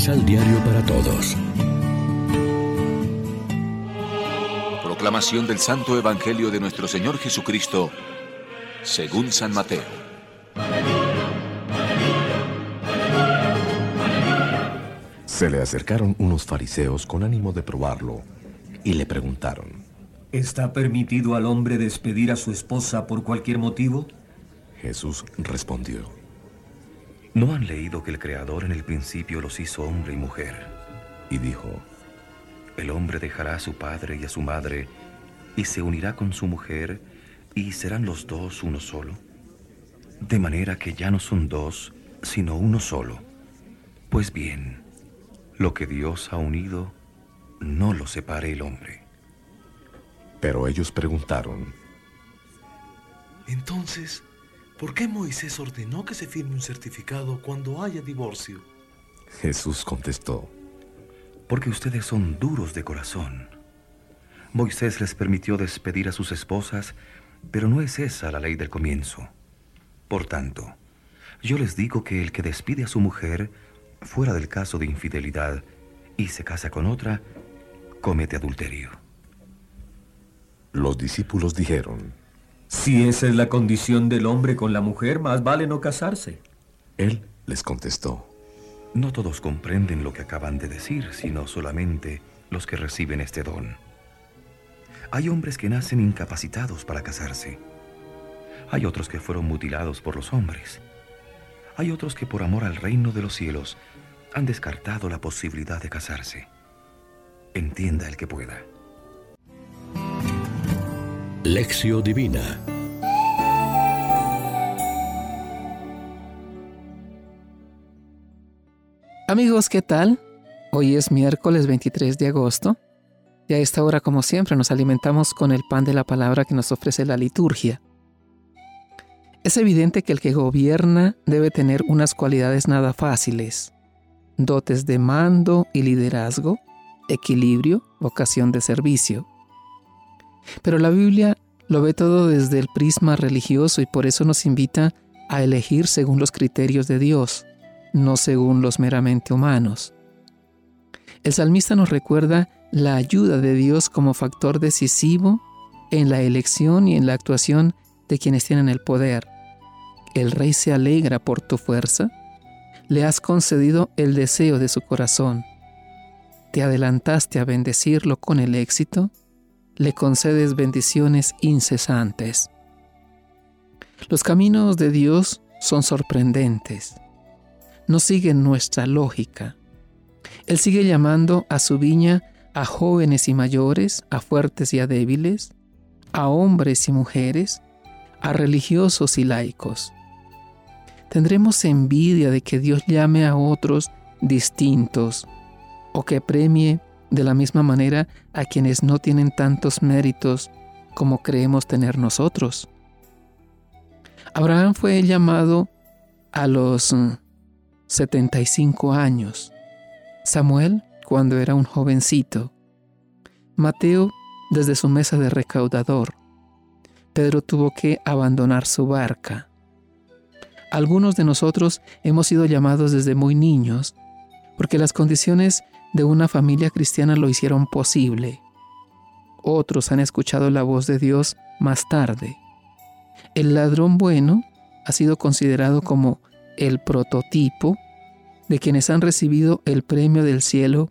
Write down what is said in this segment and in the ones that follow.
Misal Diario para Todos. Proclamación del Santo Evangelio de nuestro Señor Jesucristo, según San Mateo. Se le acercaron unos fariseos con ánimo de probarlo y le preguntaron, ¿Está permitido al hombre despedir a su esposa por cualquier motivo? Jesús respondió, ¿No han leído que el Creador en el principio los hizo hombre y mujer? Y dijo, El hombre dejará a su padre y a su madre y se unirá con su mujer y serán los dos uno solo. De manera que ya no son dos, sino uno solo. Pues bien, lo que Dios ha unido, no lo separe el hombre. Pero ellos preguntaron, Entonces, ¿por qué Moisés ordenó que se firme un certificado cuando haya divorcio? Jesús contestó, Porque ustedes son duros de corazón. Moisés les permitió despedir a sus esposas, pero no es esa la ley del comienzo. Por tanto, yo les digo que el que despide a su mujer, fuera del caso de infidelidad, y se casa con otra, comete adulterio. Los discípulos dijeron, Si esa es la condición del hombre con la mujer, más vale no casarse. Él les contestó, No todos comprenden lo que acaban de decir, sino solamente los que reciben este don. Hay hombres que nacen incapacitados para casarse. Hay otros que fueron mutilados por los hombres. Hay otros que por amor al reino de los cielos han descartado la posibilidad de casarse. Entienda el que pueda. Lección Divina Amigos, ¿qué tal? Hoy es miércoles 23 de agosto y a esta hora, como siempre, nos alimentamos con el pan de la palabra que nos ofrece la liturgia. Es evidente que el que gobierna debe tener unas cualidades nada fáciles, dotes de mando y liderazgo, equilibrio, vocación de servicio. Pero la Biblia lo ve todo desde el prisma religioso y por eso nos invita a elegir según los criterios de Dios, no según los meramente humanos. El salmista nos recuerda la ayuda de Dios como factor decisivo en la elección y en la actuación de quienes tienen el poder. El rey se alegra por tu fuerza. Le has concedido el deseo de su corazón. Te adelantaste a bendecirlo con el éxito. Le concedes bendiciones incesantes. Los caminos de Dios son sorprendentes. No siguen nuestra lógica. Él sigue llamando a su viña a jóvenes y mayores, a fuertes y a débiles, a hombres y mujeres, a religiosos y laicos. Tendremos envidia de que Dios llame a otros distintos o que premie de la misma manera a quienes no tienen tantos méritos como creemos tener nosotros. Abraham fue llamado a los 75 años, Samuel cuando era un jovencito, Mateo desde su mesa de recaudador, Pedro tuvo que abandonar su barca. Algunos de nosotros hemos sido llamados desde muy niños porque las condiciones de una familia cristiana lo hicieron posible. Otros han escuchado la voz de Dios más tarde. El ladrón bueno ha sido considerado como el prototipo de quienes han recibido el premio del cielo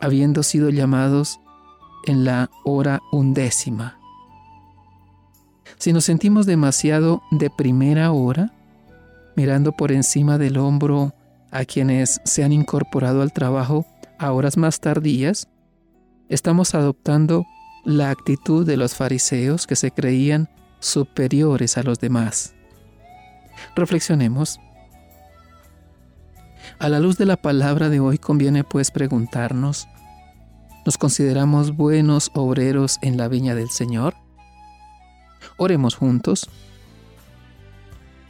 habiendo sido llamados en la hora undécima. Si nos sentimos demasiado de primera hora, mirando por encima del hombro a quienes se han incorporado al trabajo a horas más tardías, estamos adoptando la actitud de los fariseos que se creían superiores a los demás. Reflexionemos. A la luz de la palabra de hoy conviene pues preguntarnos, ¿nos consideramos buenos obreros en la viña del Señor? Oremos juntos.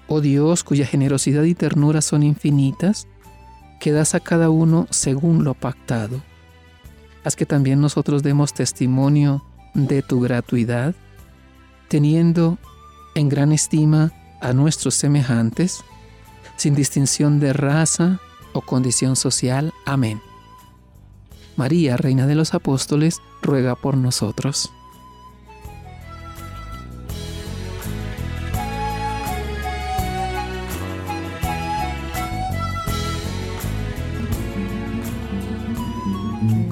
Oh Dios, cuya generosidad y ternura son infinitas, que das a cada uno según lo pactado. Haz que también nosotros demos testimonio de tu gratuidad, teniendo en gran estima a nuestros semejantes, sin distinción de raza, o condición social. Amén. María, Reina de los Apóstoles, ruega por nosotros.